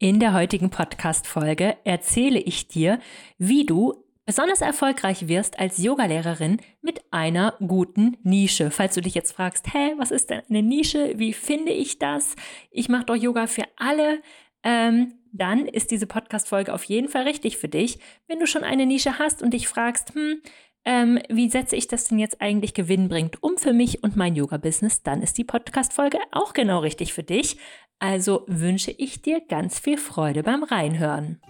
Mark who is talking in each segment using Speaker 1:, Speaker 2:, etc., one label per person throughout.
Speaker 1: In der heutigen Podcast-Folge erzähle ich dir, wie du besonders erfolgreich wirst als Yogalehrerin mit einer guten Nische. Falls du dich jetzt fragst, hä, was ist denn eine Nische? Wie finde ich das? Ich mache doch Yoga für alle. Ähm, dann ist diese Podcast-Folge auf jeden Fall richtig für dich. Wenn du schon eine Nische hast und dich fragst, hm, ähm, wie setze ich das denn jetzt eigentlich gewinnbringend um für mich und mein Yoga-Business, dann ist die Podcast-Folge auch genau richtig für dich. Also wünsche ich dir ganz viel Freude beim Reinhören.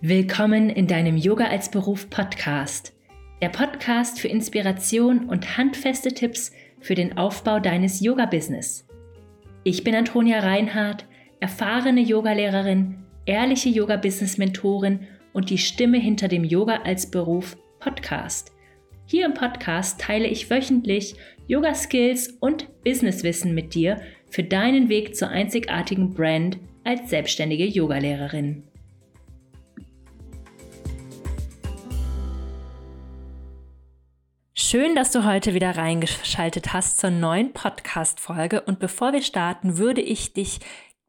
Speaker 1: Willkommen in deinem Yoga als Beruf Podcast. Der Podcast für Inspiration und handfeste Tipps für den Aufbau deines Yoga-Business. Ich bin Antonia Reinhardt, erfahrene Yogalehrerin, ehrliche Yoga-Business-Mentorin und die Stimme hinter dem Yoga als Beruf Podcast. Hier im Podcast teile ich wöchentlich Yoga-Skills und Businesswissen mit dir für deinen Weg zur einzigartigen Brand als selbstständige Yogalehrerin. Schön, dass du heute wieder reingeschaltet hast zur neuen Podcast-Folge. Und bevor wir starten, würde ich dich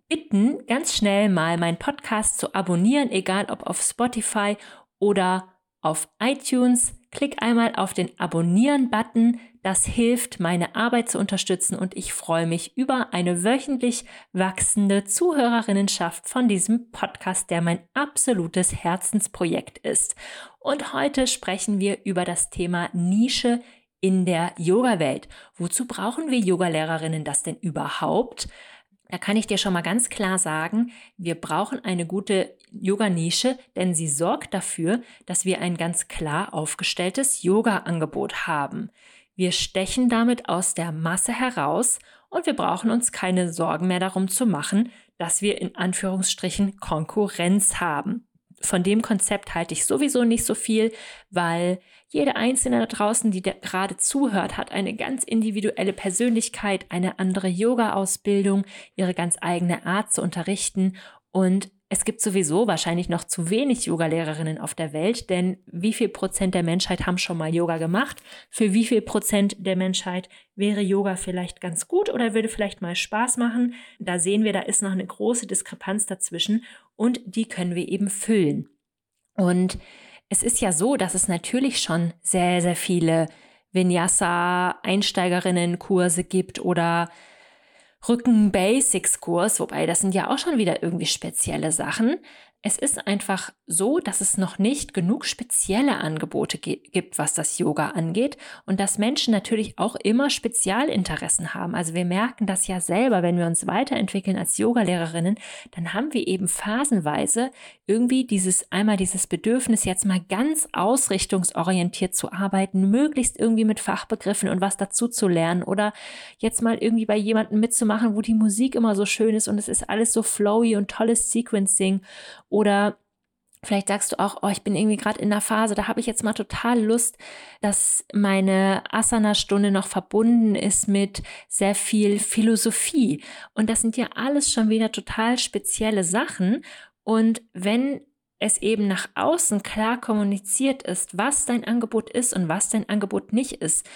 Speaker 1: bitten, ganz schnell mal meinen Podcast zu abonnieren, egal ob auf Spotify oder auf iTunes. Klick einmal auf den Abonnieren-Button. Das hilft, meine Arbeit zu unterstützen und ich freue mich über eine wöchentlich wachsende Zuhörerinnenschaft von diesem Podcast, der mein absolutes Herzensprojekt ist. Und heute sprechen wir über das Thema Nische in der Yoga-Welt. Wozu brauchen wir Yogalehrerinnen das denn überhaupt? Da kann ich dir schon mal ganz klar sagen, wir brauchen eine gute Yoga-Nische, denn sie sorgt dafür, dass wir ein ganz klar aufgestelltes Yoga-Angebot haben. Wir stechen damit aus der Masse heraus und wir brauchen uns keine Sorgen mehr darum zu machen, dass wir in Anführungsstrichen Konkurrenz haben. Von dem Konzept halte ich sowieso nicht so viel, weil jede Einzelne da draußen, die gerade zuhört, hat eine ganz individuelle Persönlichkeit, eine andere Yoga-Ausbildung, ihre ganz eigene Art zu unterrichten und es gibt sowieso wahrscheinlich noch zu wenig Yogalehrerinnen auf der Welt, denn wie viel Prozent der Menschheit haben schon mal Yoga gemacht? Für wie viel Prozent der Menschheit wäre Yoga vielleicht ganz gut oder würde vielleicht mal Spaß machen? Da sehen wir, da ist noch eine große Diskrepanz dazwischen und die können wir eben füllen. Und es ist ja so, dass es natürlich schon sehr, sehr viele Vinyasa-Einsteigerinnen-Kurse gibt oder Rücken-Basics-Kurs, wobei das sind ja auch schon wieder irgendwie spezielle Sachen. Es ist einfach so, dass es noch nicht genug spezielle Angebote gibt, was das Yoga angeht und dass Menschen natürlich auch immer Spezialinteressen haben. Also wir merken das ja selber, wenn wir uns weiterentwickeln als Yogalehrerinnen, dann haben wir eben phasenweise irgendwie dieses einmal dieses Bedürfnis jetzt mal ganz ausrichtungsorientiert zu arbeiten, möglichst irgendwie mit Fachbegriffen und was dazu zu lernen oder jetzt mal irgendwie bei jemandem mitzumachen, wo die Musik immer so schön ist und es ist alles so flowy und tolles Sequencing oder Vielleicht sagst du auch, oh, ich bin irgendwie gerade in der Phase, da habe ich jetzt mal total Lust, dass meine Asana-Stunde noch verbunden ist mit sehr viel Philosophie. Und das sind ja alles schon wieder total spezielle Sachen. Und wenn es eben nach außen klar kommuniziert ist, was dein Angebot ist und was dein Angebot nicht ist,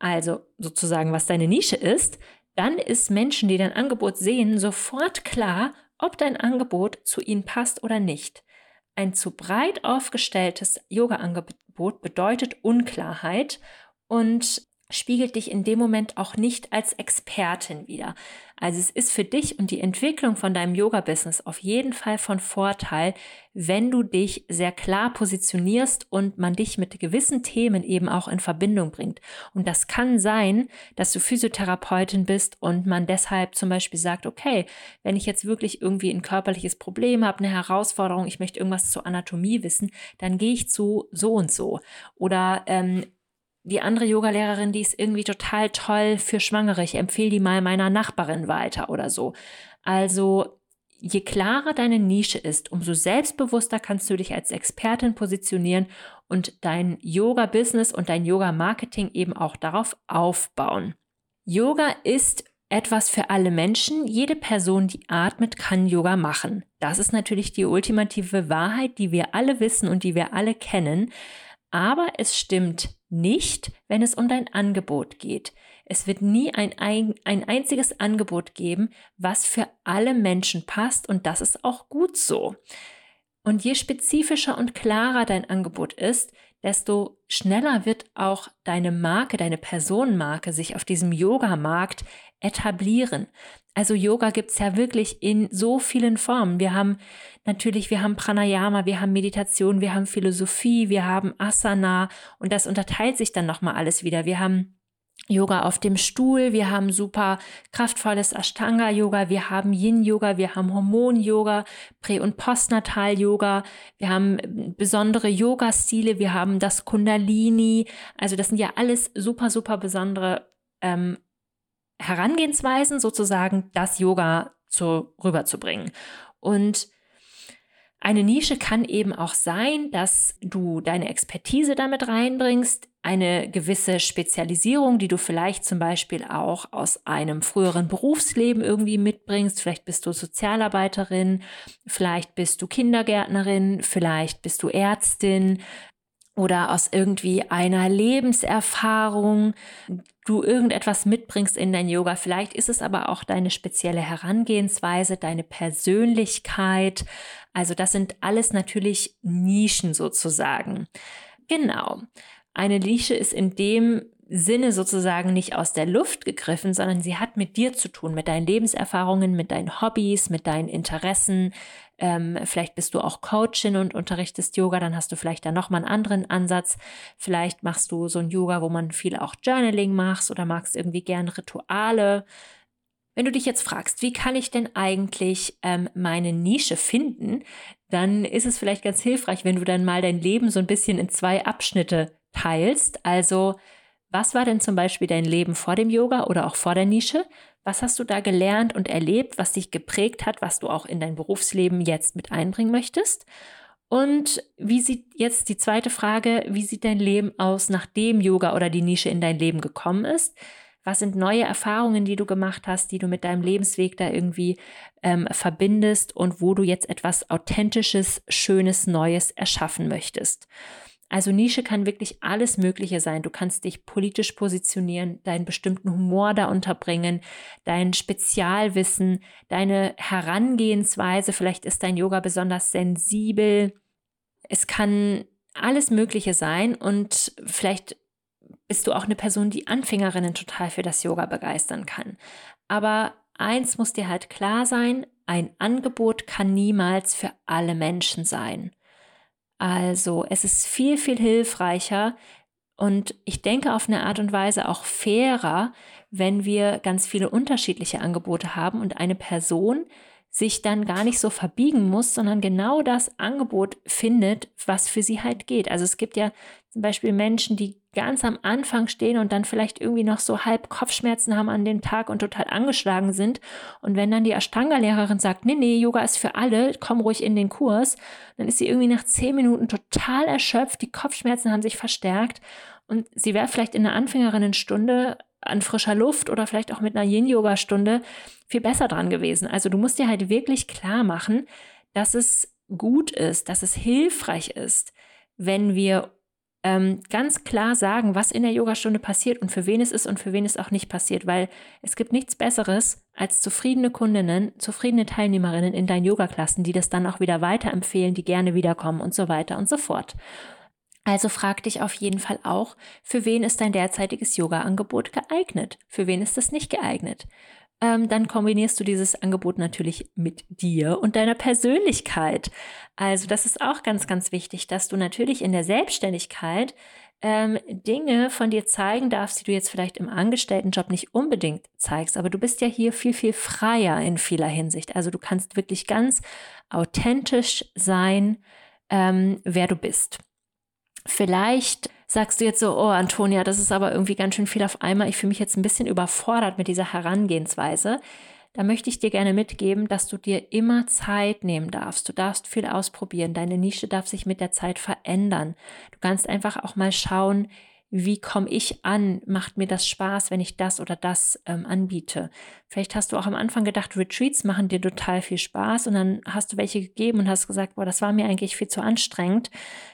Speaker 1: also sozusagen, was deine Nische ist, dann ist Menschen, die dein Angebot sehen, sofort klar, ob dein Angebot zu ihnen passt oder nicht. Ein zu breit aufgestelltes Yoga-Angebot bedeutet Unklarheit und spiegelt dich in dem Moment auch nicht als Expertin wieder. Also es ist für dich und die Entwicklung von deinem Yoga-Business auf jeden Fall von Vorteil, wenn du dich sehr klar positionierst und man dich mit gewissen Themen eben auch in Verbindung bringt. Und das kann sein, dass du Physiotherapeutin bist und man deshalb zum Beispiel sagt, okay, wenn ich jetzt wirklich irgendwie ein körperliches Problem habe, eine Herausforderung, ich möchte irgendwas zur Anatomie wissen, dann gehe ich zu so und so. Oder ähm, die andere Yogalehrerin, die ist irgendwie total toll für Schwangere. Ich empfehle die mal meiner Nachbarin weiter oder so. Also je klarer deine Nische ist, umso selbstbewusster kannst du dich als Expertin positionieren und dein Yoga-Business und dein Yoga-Marketing eben auch darauf aufbauen. Yoga ist etwas für alle Menschen. Jede Person, die atmet, kann Yoga machen. Das ist natürlich die ultimative Wahrheit, die wir alle wissen und die wir alle kennen. Aber es stimmt nicht, wenn es um dein Angebot geht. Es wird nie ein, ein, ein einziges Angebot geben, was für alle Menschen passt und das ist auch gut so. Und je spezifischer und klarer dein Angebot ist, desto schneller wird auch deine Marke, deine Personenmarke sich auf diesem Yoga-Markt etablieren. Also Yoga gibt's ja wirklich in so vielen Formen. Wir haben natürlich, wir haben Pranayama, wir haben Meditation, wir haben Philosophie, wir haben Asana und das unterteilt sich dann nochmal alles wieder. Wir haben Yoga auf dem Stuhl, wir haben super kraftvolles Ashtanga-Yoga, wir haben Yin-Yoga, wir haben Hormon-Yoga, Prä- und Postnatal-Yoga, wir haben besondere Yoga-Stile, wir haben das Kundalini. Also das sind ja alles super, super besondere ähm, Herangehensweisen, sozusagen das Yoga zu, rüberzubringen. Und eine Nische kann eben auch sein, dass du deine Expertise damit reinbringst, eine gewisse Spezialisierung, die du vielleicht zum Beispiel auch aus einem früheren Berufsleben irgendwie mitbringst. Vielleicht bist du Sozialarbeiterin, vielleicht bist du Kindergärtnerin, vielleicht bist du Ärztin, oder aus irgendwie einer Lebenserfahrung du irgendetwas mitbringst in dein Yoga. Vielleicht ist es aber auch deine spezielle Herangehensweise, deine Persönlichkeit. Also das sind alles natürlich Nischen sozusagen. Genau. Eine Nische ist in dem Sinne sozusagen nicht aus der Luft gegriffen, sondern sie hat mit dir zu tun, mit deinen Lebenserfahrungen, mit deinen Hobbys, mit deinen Interessen. Ähm, vielleicht bist du auch Coachin und unterrichtest Yoga, dann hast du vielleicht da nochmal einen anderen Ansatz. Vielleicht machst du so ein Yoga, wo man viel auch Journaling machst oder magst irgendwie gern Rituale. Wenn du dich jetzt fragst, wie kann ich denn eigentlich ähm, meine Nische finden, dann ist es vielleicht ganz hilfreich, wenn du dann mal dein Leben so ein bisschen in zwei Abschnitte teilst. Also was war denn zum Beispiel dein Leben vor dem Yoga oder auch vor der Nische? Was hast du da gelernt und erlebt, was dich geprägt hat, was du auch in dein Berufsleben jetzt mit einbringen möchtest? Und wie sieht jetzt die zweite Frage, wie sieht dein Leben aus, nachdem Yoga oder die Nische in dein Leben gekommen ist? Was sind neue Erfahrungen, die du gemacht hast, die du mit deinem Lebensweg da irgendwie ähm, verbindest und wo du jetzt etwas Authentisches, Schönes, Neues erschaffen möchtest? Also Nische kann wirklich alles Mögliche sein. Du kannst dich politisch positionieren, deinen bestimmten Humor da unterbringen, dein Spezialwissen, deine Herangehensweise. Vielleicht ist dein Yoga besonders sensibel. Es kann alles Mögliche sein und vielleicht bist du auch eine Person, die Anfängerinnen total für das Yoga begeistern kann. Aber eins muss dir halt klar sein, ein Angebot kann niemals für alle Menschen sein. Also es ist viel, viel hilfreicher und ich denke auf eine Art und Weise auch fairer, wenn wir ganz viele unterschiedliche Angebote haben und eine Person sich dann gar nicht so verbiegen muss, sondern genau das Angebot findet, was für sie halt geht. Also es gibt ja zum Beispiel Menschen, die ganz am Anfang stehen und dann vielleicht irgendwie noch so halb Kopfschmerzen haben an dem Tag und total angeschlagen sind. Und wenn dann die Ashtanga-Lehrerin sagt, nee, nee, Yoga ist für alle, komm ruhig in den Kurs, dann ist sie irgendwie nach zehn Minuten total erschöpft, die Kopfschmerzen haben sich verstärkt und sie wäre vielleicht in einer Anfängerinnenstunde an frischer Luft oder vielleicht auch mit einer Yin-Yoga-Stunde viel besser dran gewesen. Also du musst dir halt wirklich klar machen, dass es gut ist, dass es hilfreich ist, wenn wir ähm, ganz klar sagen, was in der Yogastunde passiert und für wen es ist und für wen es auch nicht passiert, weil es gibt nichts Besseres als zufriedene Kundinnen, zufriedene Teilnehmerinnen in deinen Yoga-Klassen, die das dann auch wieder weiterempfehlen, die gerne wiederkommen und so weiter und so fort. Also frag dich auf jeden Fall auch, für wen ist dein derzeitiges Yoga-Angebot geeignet? Für wen ist es nicht geeignet? Ähm, dann kombinierst du dieses Angebot natürlich mit dir und deiner Persönlichkeit. Also das ist auch ganz, ganz wichtig, dass du natürlich in der Selbstständigkeit ähm, Dinge von dir zeigen darfst, die du jetzt vielleicht im Angestelltenjob nicht unbedingt zeigst. Aber du bist ja hier viel, viel freier in vieler Hinsicht. Also du kannst wirklich ganz authentisch sein, ähm, wer du bist. Vielleicht sagst du jetzt so, oh Antonia, das ist aber irgendwie ganz schön viel auf einmal. Ich fühle mich jetzt ein bisschen überfordert mit dieser Herangehensweise. Da möchte ich dir gerne mitgeben, dass du dir immer Zeit nehmen darfst. Du darfst viel ausprobieren. Deine Nische darf sich mit der Zeit verändern. Du kannst einfach auch mal schauen, wie komme ich an? Macht mir das Spaß, wenn ich das oder das ähm, anbiete? Vielleicht hast du auch am Anfang gedacht, Retreats machen dir total viel Spaß und dann hast du welche gegeben und hast gesagt, boah, das war mir eigentlich viel zu anstrengend.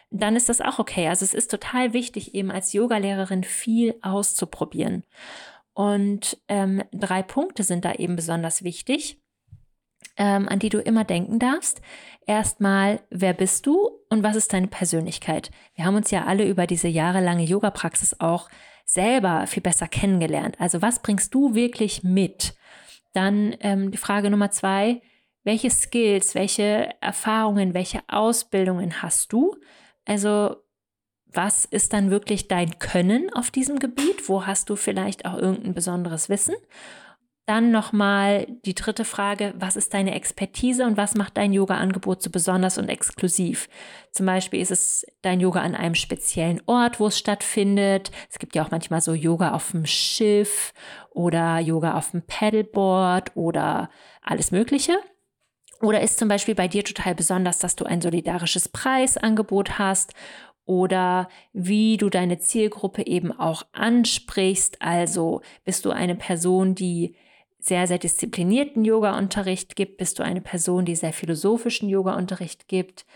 Speaker 1: Dann ist das auch okay. Also es ist total wichtig, eben als Yogalehrerin viel auszuprobieren. Und ähm, drei Punkte sind da eben besonders wichtig, ähm, an die du immer denken darfst. Erstmal, wer bist du und was ist deine Persönlichkeit? Wir haben uns ja alle über diese jahrelange Yoga-Praxis auch selber viel besser kennengelernt. Also was bringst du wirklich mit? Dann ähm, die Frage Nummer zwei, welche Skills, welche Erfahrungen, welche Ausbildungen hast du? Also was ist dann wirklich dein Können auf diesem Gebiet? Wo hast du vielleicht auch irgendein besonderes Wissen? Dann nochmal die dritte Frage, was ist deine Expertise und was macht dein Yoga-Angebot so besonders und exklusiv? Zum Beispiel ist es dein Yoga an einem speziellen Ort, wo es stattfindet. Es gibt ja auch manchmal so Yoga auf dem Schiff oder Yoga auf dem Paddleboard oder alles Mögliche. Oder ist zum Beispiel bei dir total besonders, dass du ein solidarisches Preisangebot hast oder wie du deine Zielgruppe eben auch ansprichst. Also bist du eine Person, die sehr, sehr disziplinierten Yoga-Unterricht gibt? Bist du eine Person, die sehr philosophischen Yoga-Unterricht gibt?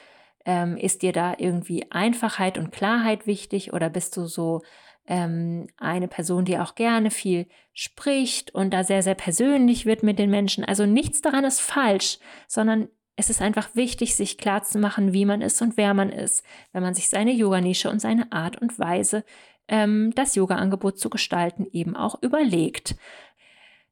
Speaker 1: Ähm, ist dir da irgendwie Einfachheit und Klarheit wichtig oder bist du so ähm, eine Person, die auch gerne viel spricht und da sehr, sehr persönlich wird mit den Menschen. Also nichts daran ist falsch, sondern es ist einfach wichtig, sich klarzumachen, wie man ist und wer man ist, wenn man sich seine Yoganische und seine Art und Weise, ähm, das Yoga-Angebot zu gestalten, eben auch überlegt.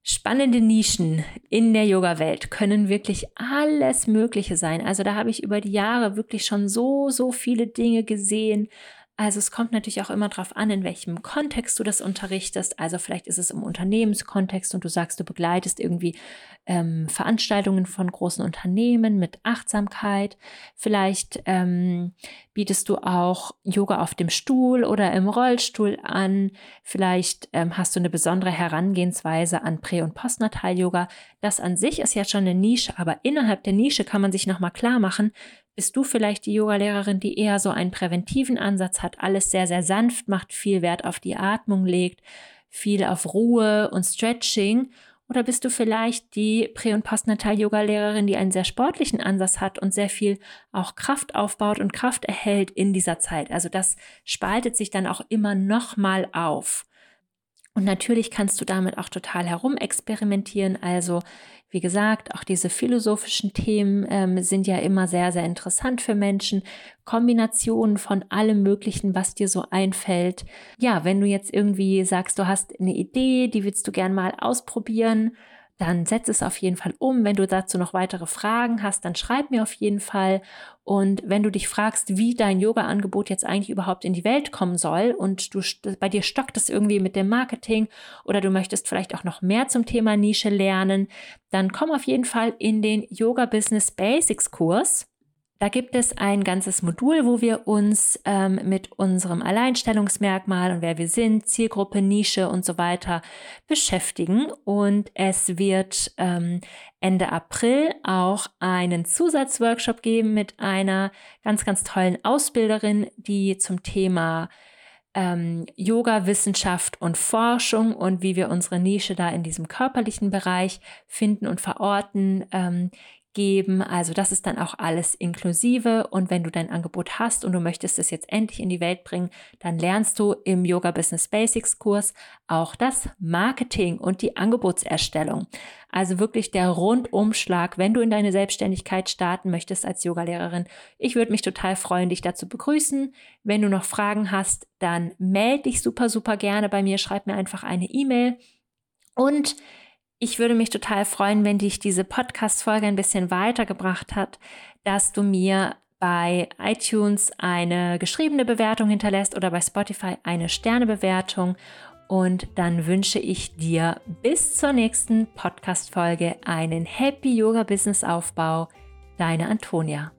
Speaker 1: Spannende Nischen in der Yoga-Welt können wirklich alles Mögliche sein. Also da habe ich über die Jahre wirklich schon so, so viele Dinge gesehen, also es kommt natürlich auch immer darauf an, in welchem Kontext du das unterrichtest. Also vielleicht ist es im Unternehmenskontext und du sagst, du begleitest irgendwie ähm, Veranstaltungen von großen Unternehmen mit Achtsamkeit. Vielleicht ähm, bietest du auch Yoga auf dem Stuhl oder im Rollstuhl an. Vielleicht ähm, hast du eine besondere Herangehensweise an Prä- und Postnatal-Yoga. Das an sich ist ja schon eine Nische, aber innerhalb der Nische kann man sich nochmal klar machen, bist du vielleicht die Yogalehrerin, die eher so einen präventiven Ansatz hat, alles sehr, sehr sanft macht, viel Wert auf die Atmung legt, viel auf Ruhe und Stretching? Oder bist du vielleicht die Prä- und Postnatal-Yoga-Lehrerin, die einen sehr sportlichen Ansatz hat und sehr viel auch Kraft aufbaut und Kraft erhält in dieser Zeit? Also das spaltet sich dann auch immer nochmal auf. Und natürlich kannst du damit auch total herumexperimentieren. Also wie gesagt, auch diese philosophischen Themen ähm, sind ja immer sehr, sehr interessant für Menschen. Kombinationen von allem Möglichen, was dir so einfällt. Ja, wenn du jetzt irgendwie sagst, du hast eine Idee, die willst du gern mal ausprobieren, dann setz es auf jeden Fall um. Wenn du dazu noch weitere Fragen hast, dann schreib mir auf jeden Fall. Und wenn du dich fragst, wie dein Yoga-Angebot jetzt eigentlich überhaupt in die Welt kommen soll und du bei dir stockt es irgendwie mit dem Marketing oder du möchtest vielleicht auch noch mehr zum Thema Nische lernen, dann komm auf jeden Fall in den Yoga Business Basics Kurs. Da gibt es ein ganzes Modul, wo wir uns ähm, mit unserem Alleinstellungsmerkmal und wer wir sind, Zielgruppe, Nische und so weiter beschäftigen. Und es wird ähm, Ende April auch einen Zusatzworkshop geben mit einer ganz, ganz tollen Ausbilderin, die zum Thema ähm, Yoga, Wissenschaft und Forschung und wie wir unsere Nische da in diesem körperlichen Bereich finden und verorten, ähm, geben. Also das ist dann auch alles inklusive. Und wenn du dein Angebot hast und du möchtest es jetzt endlich in die Welt bringen, dann lernst du im Yoga Business Basics Kurs auch das Marketing und die Angebotserstellung. Also wirklich der Rundumschlag, wenn du in deine Selbstständigkeit starten möchtest als Yogalehrerin. Ich würde mich total freuen, dich dazu begrüßen. Wenn du noch Fragen hast, dann melde dich super, super gerne bei mir. Schreib mir einfach eine E-Mail. Und ich würde mich total freuen, wenn dich diese Podcast-Folge ein bisschen weitergebracht hat, dass du mir bei iTunes eine geschriebene Bewertung hinterlässt oder bei Spotify eine Sternebewertung. Und dann wünsche ich dir bis zur nächsten Podcast-Folge einen Happy Yoga Business Aufbau. Deine Antonia.